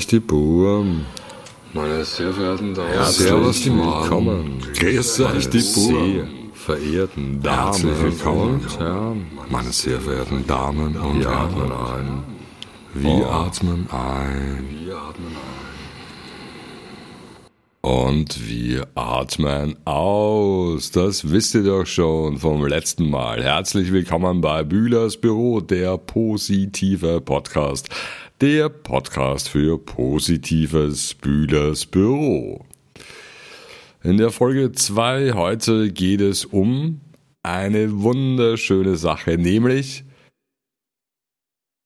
die Burm. Meine sehr verehrten Damen und Servus, die willkommen. Grüß euch, die. Sehr verehrten Herzlich Damen willkommen. und Herren. Meine sehr verehrten Damen und Wir atmen Herren, ein. wir atmen ein Wir atmen ein. Und wir atmen aus. Das wisst ihr doch schon vom letzten Mal. Herzlich willkommen bei Bühlers Büro, der positive Podcast. Der Podcast für positives Bühlers Büro. In der Folge 2 heute geht es um eine wunderschöne Sache, nämlich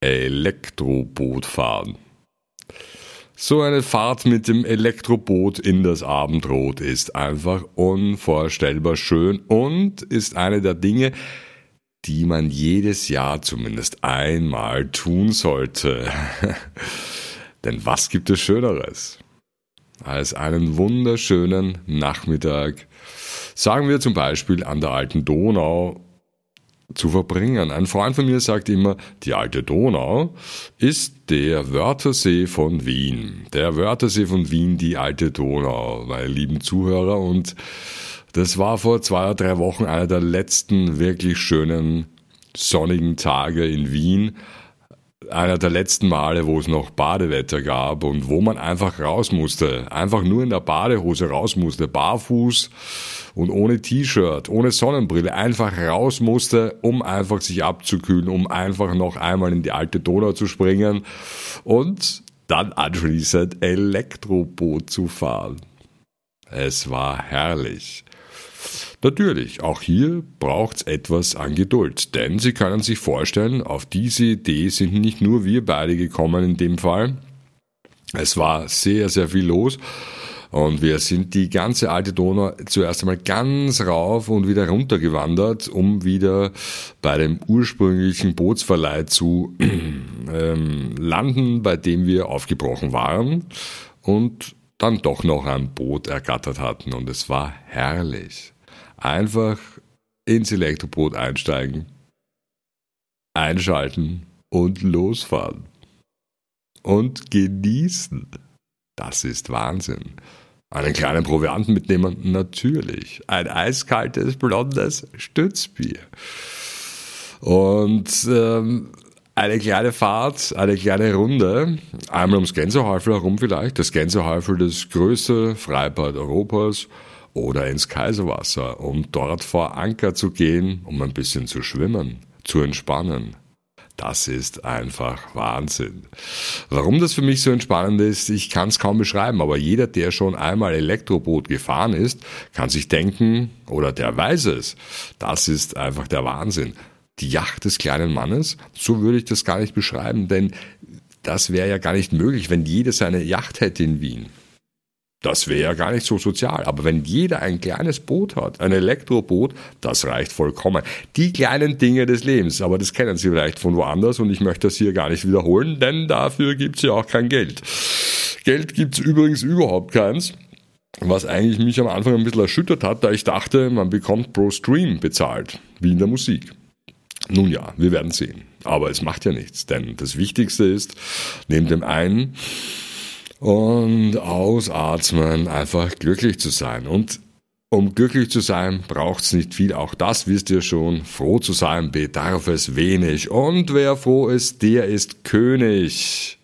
Elektrobootfahren. So eine Fahrt mit dem Elektroboot in das Abendrot ist einfach unvorstellbar schön und ist eine der Dinge, die man jedes Jahr zumindest einmal tun sollte. Denn was gibt es Schöneres? als einen wunderschönen Nachmittag, sagen wir zum Beispiel an der alten Donau, zu verbringen. Ein Freund von mir sagt immer, die alte Donau ist der Wörthersee von Wien. Der Wörthersee von Wien, die alte Donau, meine lieben Zuhörer. Und das war vor zwei oder drei Wochen einer der letzten wirklich schönen sonnigen Tage in Wien einer der letzten Male, wo es noch Badewetter gab und wo man einfach raus musste, einfach nur in der Badehose raus musste, barfuß und ohne T-Shirt, ohne Sonnenbrille, einfach raus musste, um einfach sich abzukühlen, um einfach noch einmal in die alte Donau zu springen und dann anschließend Elektroboot zu fahren. Es war herrlich. Natürlich, auch hier braucht's etwas an Geduld, denn Sie können sich vorstellen, auf diese Idee sind nicht nur wir beide gekommen in dem Fall. Es war sehr, sehr viel los und wir sind die ganze alte Donau zuerst einmal ganz rauf und wieder runter gewandert, um wieder bei dem ursprünglichen Bootsverleih zu ähm, landen, bei dem wir aufgebrochen waren und dann doch noch ein Boot ergattert hatten und es war herrlich einfach ins Elektroboot einsteigen, einschalten und losfahren. Und genießen. Das ist Wahnsinn. Einen kleinen Provianten mitnehmen? Natürlich. Ein eiskaltes, blondes Stützbier. Und ähm, eine kleine Fahrt, eine kleine Runde, einmal ums Gänsehäufel herum vielleicht. Das Gänsehäufel, das größte Freibad Europas oder ins Kaiserwasser, um dort vor Anker zu gehen, um ein bisschen zu schwimmen, zu entspannen. Das ist einfach Wahnsinn. Warum das für mich so entspannend ist, ich kann es kaum beschreiben, aber jeder, der schon einmal Elektroboot gefahren ist, kann sich denken, oder der weiß es, das ist einfach der Wahnsinn. Die Yacht des kleinen Mannes, so würde ich das gar nicht beschreiben, denn das wäre ja gar nicht möglich, wenn jeder seine Yacht hätte in Wien. Das wäre ja gar nicht so sozial. Aber wenn jeder ein kleines Boot hat, ein Elektroboot, das reicht vollkommen. Die kleinen Dinge des Lebens, aber das kennen Sie vielleicht von woanders und ich möchte das hier gar nicht wiederholen, denn dafür gibt's ja auch kein Geld. Geld gibt's übrigens überhaupt keins. Was eigentlich mich am Anfang ein bisschen erschüttert hat, da ich dachte, man bekommt pro Stream bezahlt, wie in der Musik. Nun ja, wir werden sehen. Aber es macht ja nichts, denn das Wichtigste ist, neben dem einen, und ausatmen, einfach glücklich zu sein. Und um glücklich zu sein, braucht's nicht viel. Auch das wisst ihr schon. Froh zu sein bedarf es wenig. Und wer froh ist, der ist König.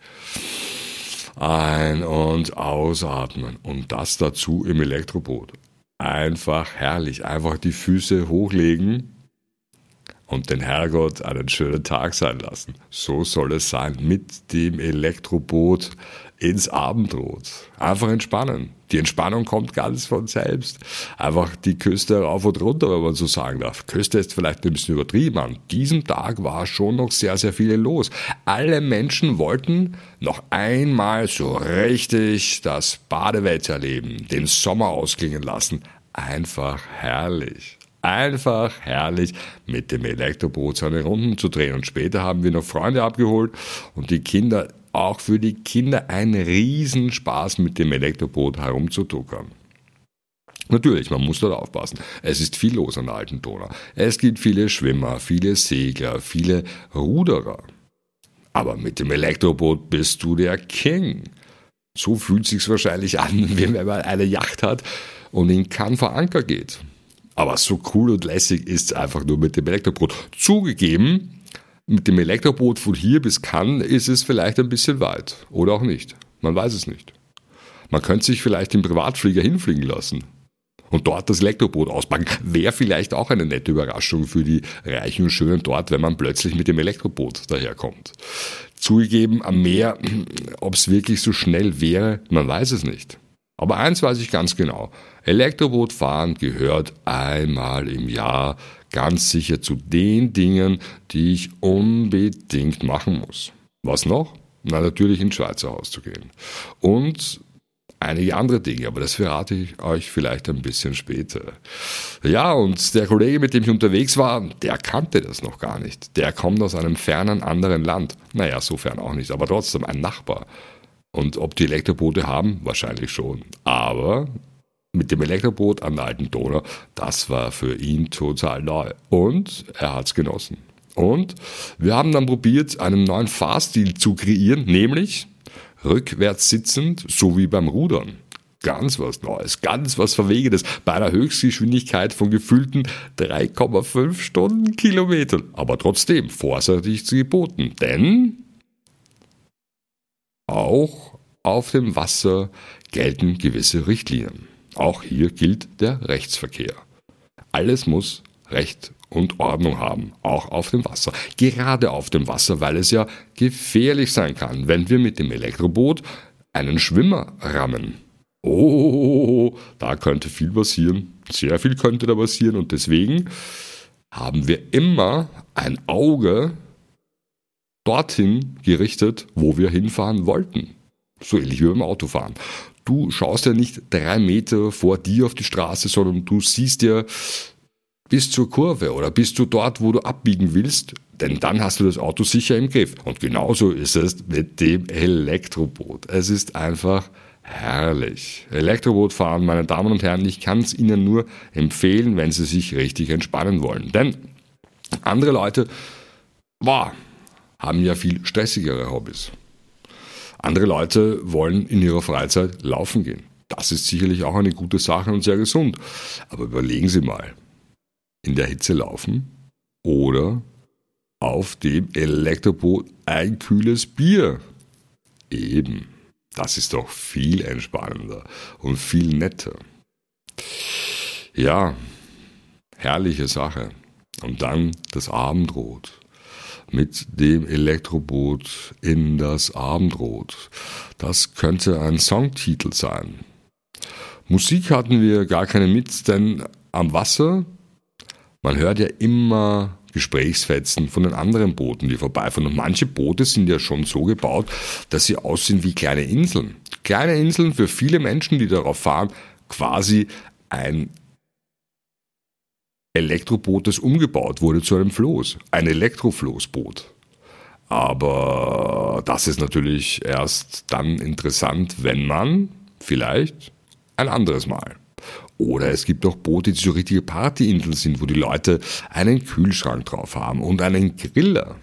Ein- und ausatmen. Und das dazu im Elektroboot. Einfach herrlich. Einfach die Füße hochlegen und den Herrgott einen schönen Tag sein lassen. So soll es sein mit dem Elektroboot ins Abendrot. Einfach entspannen. Die Entspannung kommt ganz von selbst. Einfach die Küste rauf und runter, wenn man so sagen darf. Küste ist vielleicht ein bisschen übertrieben. An diesem Tag war schon noch sehr, sehr viel los. Alle Menschen wollten noch einmal so richtig das Badewetter erleben, den Sommer ausklingen lassen. Einfach herrlich. Einfach herrlich mit dem Elektroboot seine Runden zu drehen. Und später haben wir noch Freunde abgeholt und die Kinder auch für die Kinder ein Riesenspaß mit dem Elektroboot herumzutuckern. Natürlich, man muss dort aufpassen. Es ist viel los an der alten Donau. Es gibt viele Schwimmer, viele Segler, viele Ruderer. Aber mit dem Elektroboot bist du der King. So fühlt sich's wahrscheinlich an, wenn man eine Yacht hat und in Cannes vor Anker geht. Aber so cool und lässig ist's einfach nur mit dem Elektroboot. Zugegeben, mit dem Elektroboot von hier bis Cannes ist es vielleicht ein bisschen weit. Oder auch nicht. Man weiß es nicht. Man könnte sich vielleicht im Privatflieger hinfliegen lassen und dort das Elektroboot auspacken. Wäre vielleicht auch eine nette Überraschung für die Reichen und Schönen dort, wenn man plötzlich mit dem Elektroboot daherkommt. Zugegeben, am Meer, ob es wirklich so schnell wäre, man weiß es nicht. Aber eins weiß ich ganz genau. Elektrobootfahren gehört einmal im Jahr ganz sicher zu den Dingen, die ich unbedingt machen muss. Was noch? Na, natürlich ins Schweizer Haus zu gehen. Und einige andere Dinge, aber das verrate ich euch vielleicht ein bisschen später. Ja, und der Kollege, mit dem ich unterwegs war, der kannte das noch gar nicht. Der kommt aus einem fernen anderen Land. Naja, so fern auch nicht, aber trotzdem ein Nachbar. Und ob die Elektroboote haben? Wahrscheinlich schon. Aber mit dem Elektroboot an der alten Donau, das war für ihn total neu. Und er hat's genossen. Und wir haben dann probiert, einen neuen Fahrstil zu kreieren, nämlich rückwärts sitzend, so wie beim Rudern. Ganz was Neues, ganz was Verwegenes, bei einer Höchstgeschwindigkeit von gefühlten 3,5 Stundenkilometern. Aber trotzdem vorsichtig zu geboten, denn auch auf dem Wasser gelten gewisse Richtlinien. Auch hier gilt der Rechtsverkehr. Alles muss Recht und Ordnung haben, auch auf dem Wasser. Gerade auf dem Wasser, weil es ja gefährlich sein kann, wenn wir mit dem Elektroboot einen Schwimmer rammen. Oh, da könnte viel passieren. Sehr viel könnte da passieren und deswegen haben wir immer ein Auge dorthin gerichtet, wo wir hinfahren wollten. So ähnlich wie beim Autofahren. Du schaust ja nicht drei Meter vor dir auf die Straße, sondern du siehst ja bis zur Kurve oder bist du dort, wo du abbiegen willst, denn dann hast du das Auto sicher im Griff. Und genauso ist es mit dem Elektroboot. Es ist einfach herrlich. Elektroboot fahren, meine Damen und Herren, ich kann es Ihnen nur empfehlen, wenn Sie sich richtig entspannen wollen. Denn andere Leute, boah, haben ja viel stressigere Hobbys. Andere Leute wollen in ihrer Freizeit laufen gehen. Das ist sicherlich auch eine gute Sache und sehr gesund. Aber überlegen Sie mal, in der Hitze laufen oder auf dem Elektroboot ein kühles Bier. Eben, das ist doch viel entspannender und viel netter. Ja, herrliche Sache. Und dann das Abendrot mit dem Elektroboot in das Abendrot. Das könnte ein Songtitel sein. Musik hatten wir gar keine mit, denn am Wasser man hört ja immer Gesprächsfetzen von den anderen Booten, die vorbeifahren. Und manche Boote sind ja schon so gebaut, dass sie aussehen wie kleine Inseln. Kleine Inseln für viele Menschen, die darauf fahren, quasi ein Elektroboot, das umgebaut wurde zu einem Floß. Ein Elektrofloßboot. Aber das ist natürlich erst dann interessant, wenn man vielleicht ein anderes Mal oder es gibt auch Boote, die so richtige Partyinseln sind, wo die Leute einen Kühlschrank drauf haben und einen Griller.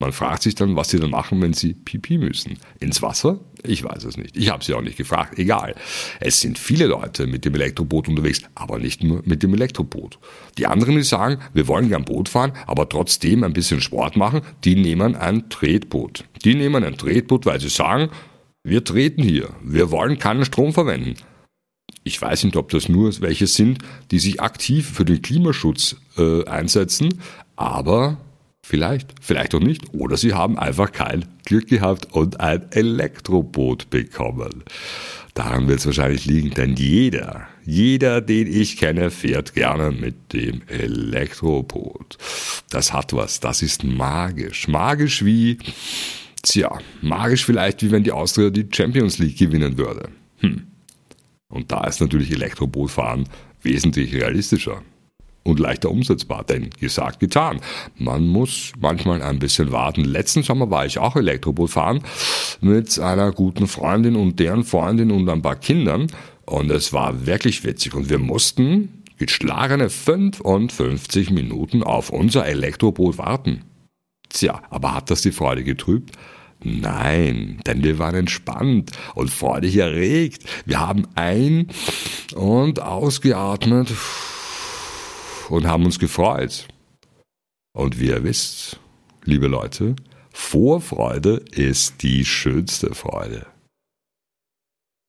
Man fragt sich dann, was sie dann machen, wenn sie pipi müssen. Ins Wasser? Ich weiß es nicht. Ich habe sie auch nicht gefragt. Egal. Es sind viele Leute mit dem Elektroboot unterwegs, aber nicht nur mit dem Elektroboot. Die anderen, die sagen, wir wollen gern Boot fahren, aber trotzdem ein bisschen Sport machen, die nehmen ein Tretboot. Die nehmen ein Tretboot, weil sie sagen, wir treten hier. Wir wollen keinen Strom verwenden. Ich weiß nicht, ob das nur welche sind, die sich aktiv für den Klimaschutz äh, einsetzen, aber vielleicht, vielleicht auch nicht. Oder sie haben einfach kein Glück gehabt und ein Elektroboot bekommen. Daran wird es wahrscheinlich liegen, denn jeder, jeder, den ich kenne, fährt gerne mit dem Elektroboot. Das hat was, das ist magisch. Magisch wie, tja, magisch vielleicht wie wenn die Austria die Champions League gewinnen würde. Hm. Und da ist natürlich Elektrobootfahren wesentlich realistischer und leichter umsetzbar, denn gesagt, getan. Man muss manchmal ein bisschen warten. Letzten Sommer war ich auch Elektroboot fahren mit einer guten Freundin und deren Freundin und ein paar Kindern und es war wirklich witzig und wir mussten geschlagene 55 Minuten auf unser Elektroboot warten. Tja, aber hat das die Freude getrübt? Nein, denn wir waren entspannt und freudig erregt. Wir haben ein- und ausgeatmet und haben uns gefreut. Und wie ihr wisst, liebe Leute, Vorfreude ist die schönste Freude.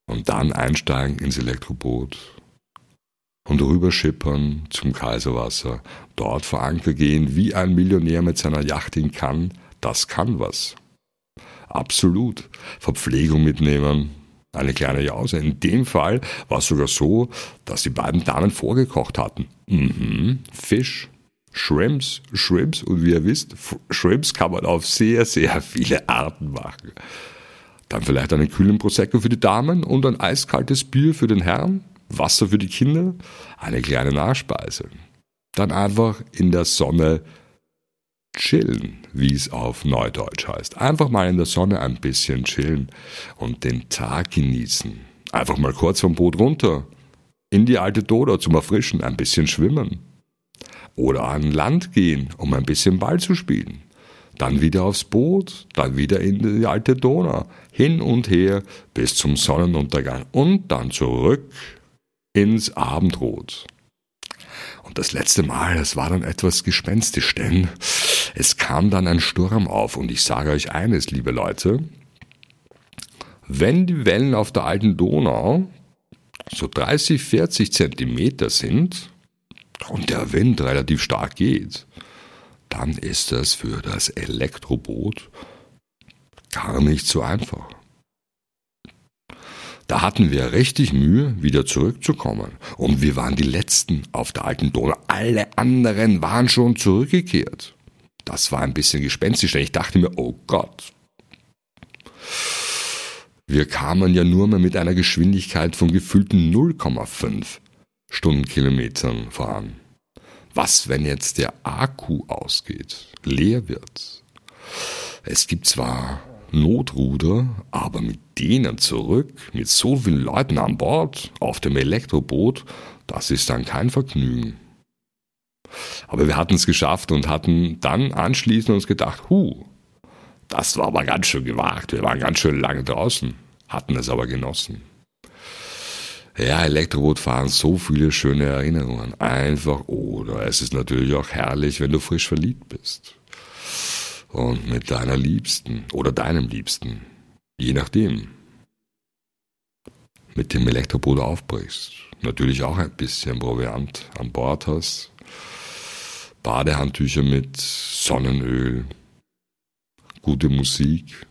Und dann einsteigen ins Elektroboot und rüberschippern zum Kaiserwasser, dort vor Anker gehen, wie ein Millionär mit seiner Yacht in kann, das kann was. Absolut. Verpflegung mitnehmen, eine kleine Jause. In dem Fall war es sogar so, dass die beiden Damen vorgekocht hatten. Mhm. Fisch, Shrimps, Shrimps und wie ihr wisst, Shrimps kann man auf sehr, sehr viele Arten machen. Dann vielleicht einen kühlen Prosecco für die Damen und ein eiskaltes Bier für den Herrn, Wasser für die Kinder, eine kleine Nachspeise. Dann einfach in der Sonne chillen, wie es auf Neudeutsch heißt. Einfach mal in der Sonne ein bisschen chillen und den Tag genießen. Einfach mal kurz vom Boot runter, in die alte Donau zum Erfrischen, ein bisschen schwimmen. Oder an Land gehen, um ein bisschen Ball zu spielen. Dann wieder aufs Boot, dann wieder in die alte Donau, hin und her bis zum Sonnenuntergang und dann zurück ins Abendrot. Und das letzte Mal, das war dann etwas gespenstisch, denn es kam dann ein Sturm auf und ich sage euch eines, liebe Leute, wenn die Wellen auf der alten Donau so 30, 40 Zentimeter sind und der Wind relativ stark geht, dann ist das für das Elektroboot gar nicht so einfach. Da hatten wir richtig Mühe, wieder zurückzukommen. Und wir waren die Letzten auf der alten Donau. Alle anderen waren schon zurückgekehrt. Das war ein bisschen gespenstisch, denn ich dachte mir, oh Gott. Wir kamen ja nur mal mit einer Geschwindigkeit von gefühlten 0,5 Stundenkilometern voran. Was, wenn jetzt der Akku ausgeht, leer wird? Es gibt zwar Notruder, aber mit denen zurück, mit so vielen Leuten an Bord, auf dem Elektroboot, das ist dann kein Vergnügen. Aber wir hatten es geschafft und hatten dann anschließend uns gedacht, hu, das war aber ganz schön gewagt, wir waren ganz schön lange draußen, hatten es aber genossen. Ja, Elektroboot fahren, so viele schöne Erinnerungen. Einfach oder es ist natürlich auch herrlich, wenn du frisch verliebt bist und mit deiner Liebsten oder deinem Liebsten, je nachdem, mit dem Elektroboot aufbrichst. Natürlich auch ein bisschen Proviant an Bord hast, Badehandtücher mit Sonnenöl, gute Musik.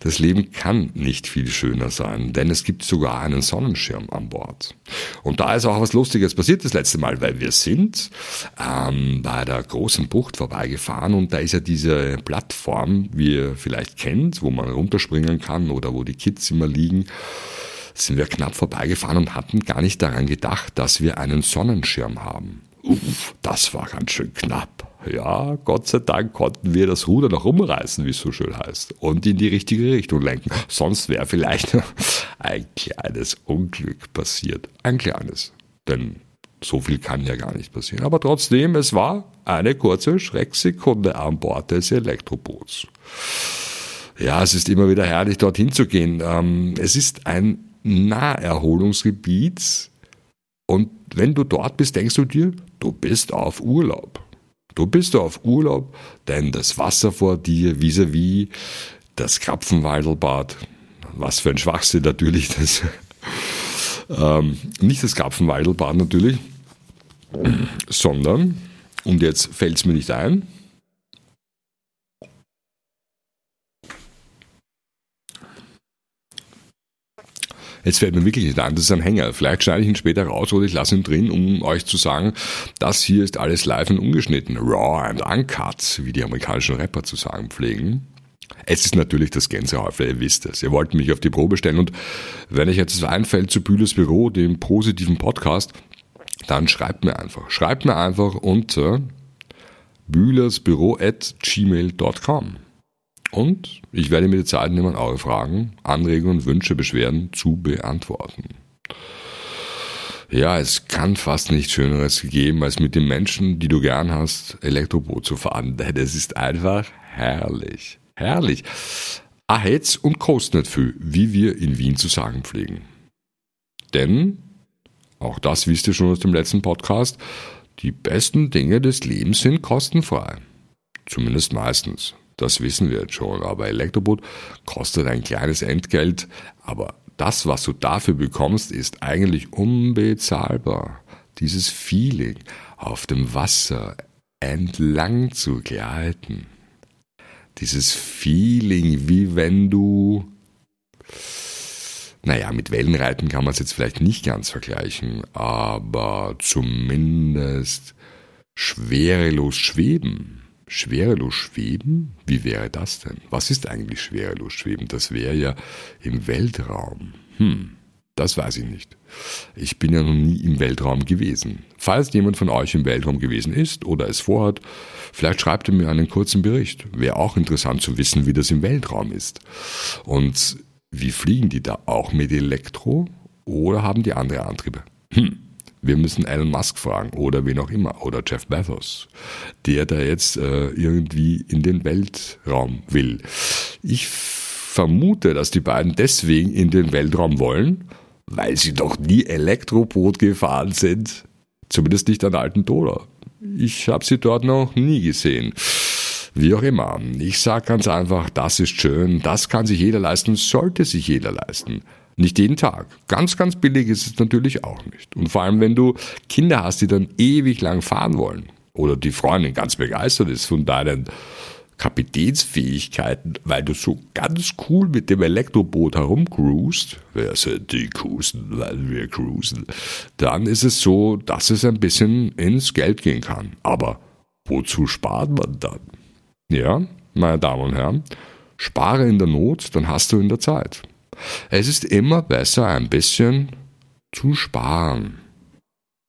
Das Leben kann nicht viel schöner sein, denn es gibt sogar einen Sonnenschirm an Bord. Und da ist auch was Lustiges passiert das letzte Mal, weil wir sind ähm, bei der großen Bucht vorbeigefahren und da ist ja diese Plattform, wie ihr vielleicht kennt, wo man runterspringen kann oder wo die Kids immer liegen sind wir knapp vorbeigefahren und hatten gar nicht daran gedacht, dass wir einen Sonnenschirm haben. Uff, das war ganz schön knapp. Ja, Gott sei Dank konnten wir das Ruder noch umreißen, wie es so schön heißt, und in die richtige Richtung lenken. Sonst wäre vielleicht ein kleines Unglück passiert. Ein kleines. Denn so viel kann ja gar nicht passieren. Aber trotzdem, es war eine kurze Schrecksekunde an Bord des Elektroboots. Ja, es ist immer wieder herrlich, dorthin zu gehen. Ähm, es ist ein Naherholungsgebiet und wenn du dort bist, denkst du dir, du bist auf Urlaub. Du bist auf Urlaub, denn das Wasser vor dir vis-à-vis -vis das Krapfenweidelbad, was für ein Schwachsinn natürlich, das, ähm, nicht das Krapfenweidelbad natürlich, sondern, und jetzt fällt es mir nicht ein, Jetzt fällt mir wirklich nicht ein, das ist ein Hänger. Vielleicht schneide ich ihn später raus oder ich lasse ihn drin, um euch zu sagen, das hier ist alles live und ungeschnitten. Raw and uncut, wie die amerikanischen Rapper zu sagen pflegen. Es ist natürlich das Gänsehäufel, ihr wisst es. Ihr wollt mich auf die Probe stellen und wenn euch jetzt einfällt zu Bühlers Büro, dem positiven Podcast, dann schreibt mir einfach. Schreibt mir einfach unter bühlersbüro at gmail.com. Und ich werde mir die Zeit nehmen, eure Fragen, Anregungen, Wünsche, Beschwerden zu beantworten. Ja, es kann fast nichts Schöneres geben, als mit den Menschen, die du gern hast, Elektroboot zu fahren. Denn es ist einfach herrlich. Herrlich. Ahetz und kost nicht viel, wie wir in Wien zu sagen pflegen. Denn, auch das wisst ihr schon aus dem letzten Podcast, die besten Dinge des Lebens sind kostenfrei. Zumindest meistens. Das wissen wir jetzt schon. Aber Elektroboot kostet ein kleines Entgelt. Aber das, was du dafür bekommst, ist eigentlich unbezahlbar. Dieses Feeling, auf dem Wasser entlang zu gleiten. Dieses Feeling, wie wenn du, naja, mit Wellenreiten kann man es jetzt vielleicht nicht ganz vergleichen, aber zumindest schwerelos schweben. Schwerelos schweben? Wie wäre das denn? Was ist eigentlich schwerelos schweben? Das wäre ja im Weltraum. Hm. Das weiß ich nicht. Ich bin ja noch nie im Weltraum gewesen. Falls jemand von euch im Weltraum gewesen ist oder es vorhat, vielleicht schreibt er mir einen kurzen Bericht. Wäre auch interessant zu wissen, wie das im Weltraum ist. Und wie fliegen die da? Auch mit Elektro oder haben die andere Antriebe? Hm. Wir müssen Elon Musk fragen oder wen auch immer oder Jeff Bezos, der da jetzt äh, irgendwie in den Weltraum will. Ich vermute, dass die beiden deswegen in den Weltraum wollen, weil sie doch nie Elektroboot gefahren sind. Zumindest nicht an alten Donau. Ich habe sie dort noch nie gesehen. Wie auch immer. Ich sage ganz einfach, das ist schön, das kann sich jeder leisten, sollte sich jeder leisten. Nicht jeden Tag. Ganz, ganz billig ist es natürlich auch nicht. Und vor allem, wenn du Kinder hast, die dann ewig lang fahren wollen oder die Freundin ganz begeistert ist von deinen Kapitänsfähigkeiten, weil du so ganz cool mit dem Elektroboot herumcruist, wer sind die cruisen, weil wir cruisen, dann ist es so, dass es ein bisschen ins Geld gehen kann. Aber wozu spart man dann? Ja, meine Damen und Herren, spare in der Not, dann hast du in der Zeit. Es ist immer besser, ein bisschen zu sparen.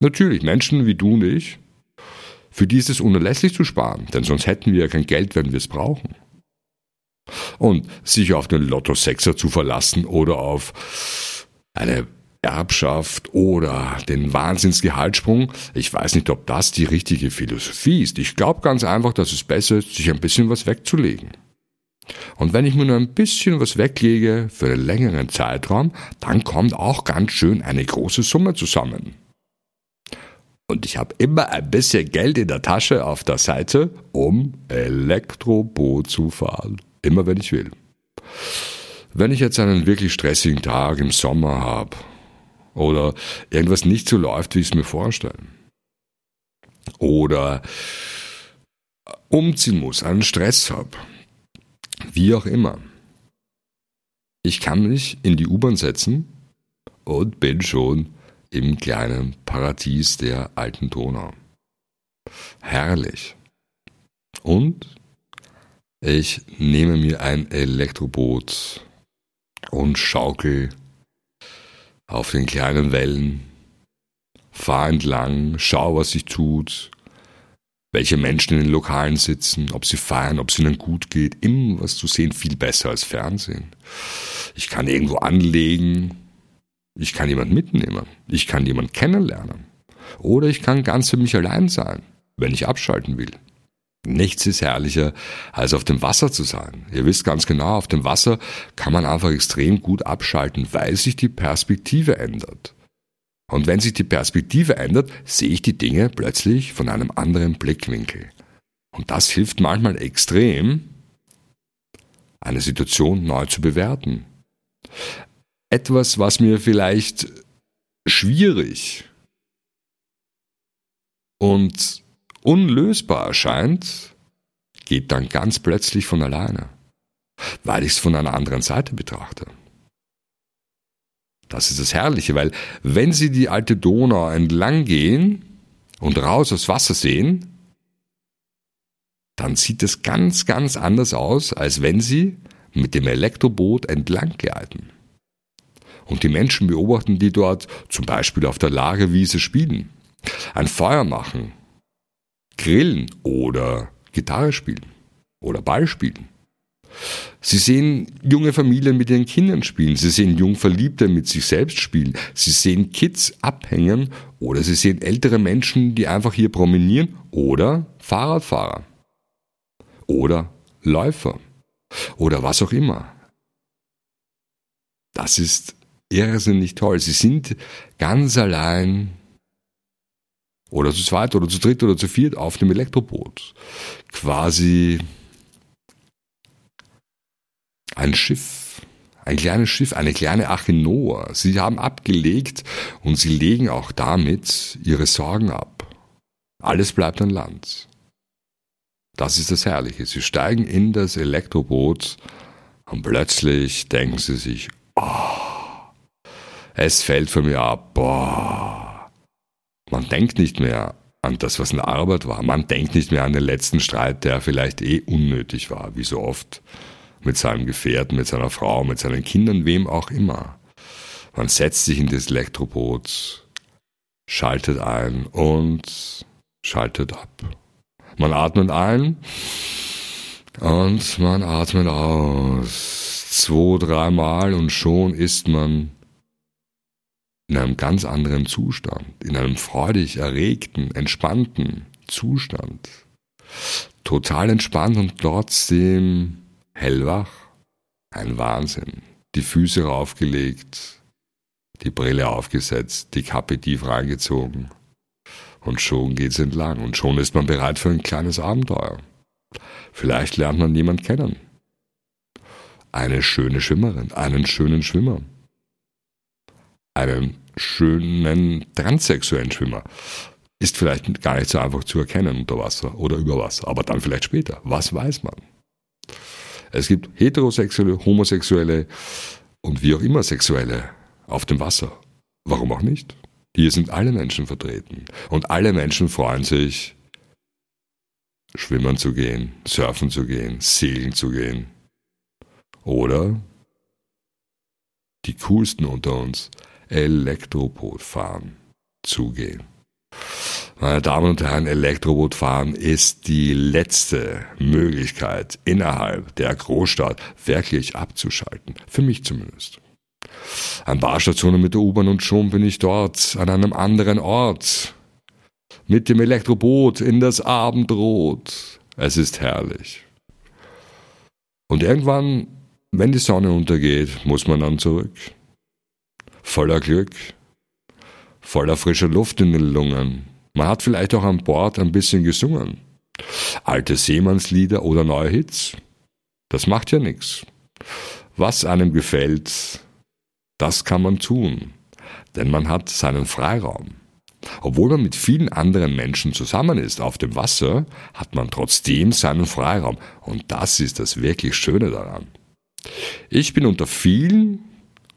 Natürlich, Menschen wie du und ich, für die ist es unerlässlich zu sparen, denn sonst hätten wir ja kein Geld, wenn wir es brauchen. Und sich auf den Lotto-Sechser zu verlassen oder auf eine Erbschaft oder den Wahnsinnsgehaltssprung, ich weiß nicht, ob das die richtige Philosophie ist. Ich glaube ganz einfach, dass es besser ist, sich ein bisschen was wegzulegen. Und wenn ich mir nur ein bisschen was weglege für einen längeren Zeitraum, dann kommt auch ganz schön eine große Summe zusammen. Und ich habe immer ein bisschen Geld in der Tasche auf der Seite, um Elektroboot zu fahren. Immer wenn ich will. Wenn ich jetzt einen wirklich stressigen Tag im Sommer habe oder irgendwas nicht so läuft, wie ich es mir vorstelle, oder umziehen muss, einen Stress habe, wie auch immer. Ich kann mich in die U-Bahn setzen und bin schon im kleinen Paradies der alten Donau. Herrlich. Und ich nehme mir ein Elektroboot und schaukel auf den kleinen Wellen, fahr entlang, schau, was sich tut, welche Menschen in den Lokalen sitzen, ob sie feiern, ob es ihnen gut geht, immer was zu sehen, viel besser als Fernsehen. Ich kann irgendwo anlegen, ich kann jemand mitnehmen. Ich kann jemand kennenlernen. Oder ich kann ganz für mich allein sein, wenn ich abschalten will. Nichts ist herrlicher, als auf dem Wasser zu sein. Ihr wisst ganz genau, auf dem Wasser kann man einfach extrem gut abschalten, weil sich die Perspektive ändert. Und wenn sich die Perspektive ändert, sehe ich die Dinge plötzlich von einem anderen Blickwinkel. Und das hilft manchmal extrem, eine Situation neu zu bewerten etwas, was mir vielleicht schwierig und unlösbar erscheint, geht dann ganz plötzlich von alleine, weil ich es von einer anderen Seite betrachte. Das ist das Herrliche, weil wenn Sie die alte Donau entlang gehen und raus aus Wasser sehen, dann sieht es ganz, ganz anders aus, als wenn Sie mit dem Elektroboot entlang gleiten und die Menschen beobachten, die dort zum Beispiel auf der Lagerwiese spielen, ein Feuer machen, grillen oder Gitarre spielen oder Ball spielen. Sie sehen junge Familien mit ihren Kindern spielen, sie sehen Jungverliebte mit sich selbst spielen, sie sehen Kids abhängen oder sie sehen ältere Menschen, die einfach hier promenieren oder Fahrradfahrer oder Läufer oder was auch immer. Das ist irrsinnig toll. Sie sind ganz allein oder zu zweit oder zu dritt oder zu viert auf dem Elektroboot. Quasi ein Schiff, ein kleines Schiff, eine kleine Arche Noah. Sie haben abgelegt und sie legen auch damit ihre Sorgen ab. Alles bleibt an Land. Das ist das Herrliche. Sie steigen in das Elektroboot und plötzlich denken sie sich, oh, es fällt von mir ab, boah. Man denkt nicht mehr an das, was eine Arbeit war. Man denkt nicht mehr an den letzten Streit, der vielleicht eh unnötig war, wie so oft mit seinem Gefährten, mit seiner Frau, mit seinen Kindern, wem auch immer. Man setzt sich in das Elektroboot, schaltet ein und schaltet ab. Man atmet ein und man atmet aus. Zwei, dreimal und schon ist man in einem ganz anderen Zustand, in einem freudig erregten, entspannten Zustand. Total entspannt und trotzdem hellwach. Ein Wahnsinn. Die Füße raufgelegt, die Brille aufgesetzt, die Kappe tief reingezogen. Und schon geht's entlang. Und schon ist man bereit für ein kleines Abenteuer. Vielleicht lernt man jemand kennen. Eine schöne Schwimmerin, einen schönen Schwimmer. Einen schönen transsexuellen Schwimmer. Ist vielleicht gar nicht so einfach zu erkennen unter Wasser oder über Wasser, aber dann vielleicht später. Was weiß man? Es gibt heterosexuelle, homosexuelle und wie auch immer sexuelle auf dem Wasser. Warum auch nicht? Hier sind alle Menschen vertreten. Und alle Menschen freuen sich, schwimmen zu gehen, surfen zu gehen, segeln zu gehen. Oder die coolsten unter uns, Elektroboot fahren zu gehen. Meine Damen und Herren, Elektroboot fahren ist die letzte Möglichkeit innerhalb der Großstadt wirklich abzuschalten. Für mich zumindest. An Barstationen mit der U-Bahn und schon bin ich dort, an einem anderen Ort. Mit dem Elektroboot in das Abendrot. Es ist herrlich. Und irgendwann, wenn die Sonne untergeht, muss man dann zurück. Voller Glück, voller frischer Luft in den Lungen, man hat vielleicht auch an Bord ein bisschen gesungen. Alte Seemannslieder oder neue Hits. Das macht ja nichts. Was einem gefällt, das kann man tun. Denn man hat seinen Freiraum. Obwohl man mit vielen anderen Menschen zusammen ist auf dem Wasser, hat man trotzdem seinen Freiraum. Und das ist das wirklich Schöne daran. Ich bin unter vielen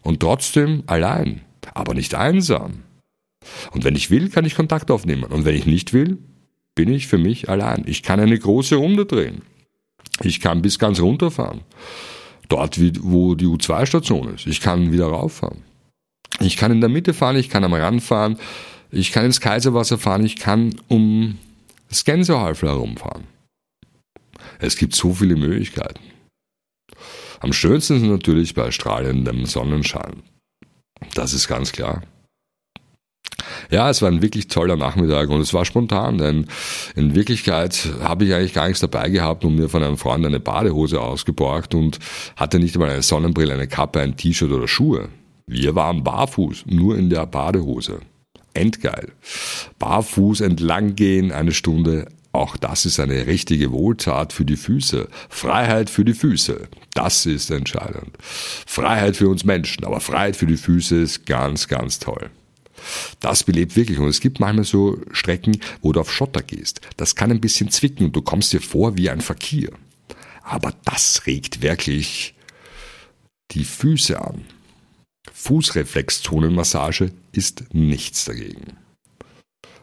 und trotzdem allein, aber nicht einsam. Und wenn ich will, kann ich Kontakt aufnehmen. Und wenn ich nicht will, bin ich für mich allein. Ich kann eine große Runde drehen. Ich kann bis ganz runterfahren. Dort, wo die U2-Station ist. Ich kann wieder rauffahren. Ich kann in der Mitte fahren, ich kann am Rand fahren, ich kann ins Kaiserwasser fahren, ich kann um das Gänsehäufel herumfahren. Es gibt so viele Möglichkeiten. Am schönsten ist natürlich bei strahlendem Sonnenschein. Das ist ganz klar. Ja, es war ein wirklich toller Nachmittag und es war spontan, denn in Wirklichkeit habe ich eigentlich gar nichts dabei gehabt und mir von einem Freund eine Badehose ausgeborgt und hatte nicht einmal eine Sonnenbrille, eine Kappe, ein T-Shirt oder Schuhe. Wir waren barfuß, nur in der Badehose. Endgeil. Barfuß entlang gehen, eine Stunde, auch das ist eine richtige Wohltat für die Füße. Freiheit für die Füße. Das ist entscheidend. Freiheit für uns Menschen, aber Freiheit für die Füße ist ganz, ganz toll. Das belebt wirklich. Und es gibt manchmal so Strecken, wo du auf Schotter gehst. Das kann ein bisschen zwicken und du kommst dir vor wie ein Fakir. Aber das regt wirklich die Füße an. Fußreflexzonenmassage ist nichts dagegen.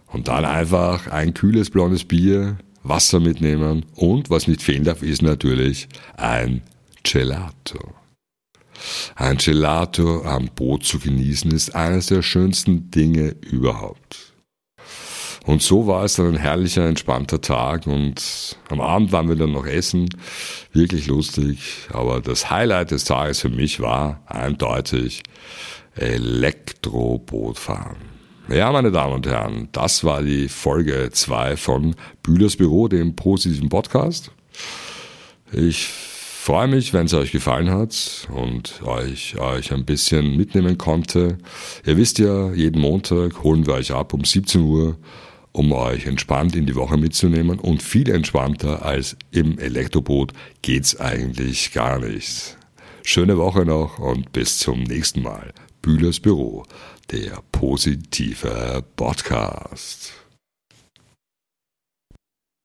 Und dann einfach ein kühles blondes Bier, Wasser mitnehmen und was nicht fehlen darf, ist natürlich ein Gelato. Ein Gelato am Boot zu genießen ist eines der schönsten Dinge überhaupt. Und so war es dann ein herrlicher, entspannter Tag und am Abend waren wir dann noch essen. Wirklich lustig. Aber das Highlight des Tages für mich war eindeutig Elektrobootfahren. Ja, meine Damen und Herren, das war die Folge 2 von Bühlers Büro, dem positiven Podcast. Ich freue mich, wenn es euch gefallen hat und euch, euch ein bisschen mitnehmen konnte. Ihr wisst ja, jeden Montag holen wir euch ab um 17 Uhr, um euch entspannt in die Woche mitzunehmen und viel entspannter als im Elektroboot geht's eigentlich gar nicht. Schöne Woche noch und bis zum nächsten Mal. Bühlers Büro, der positive Podcast.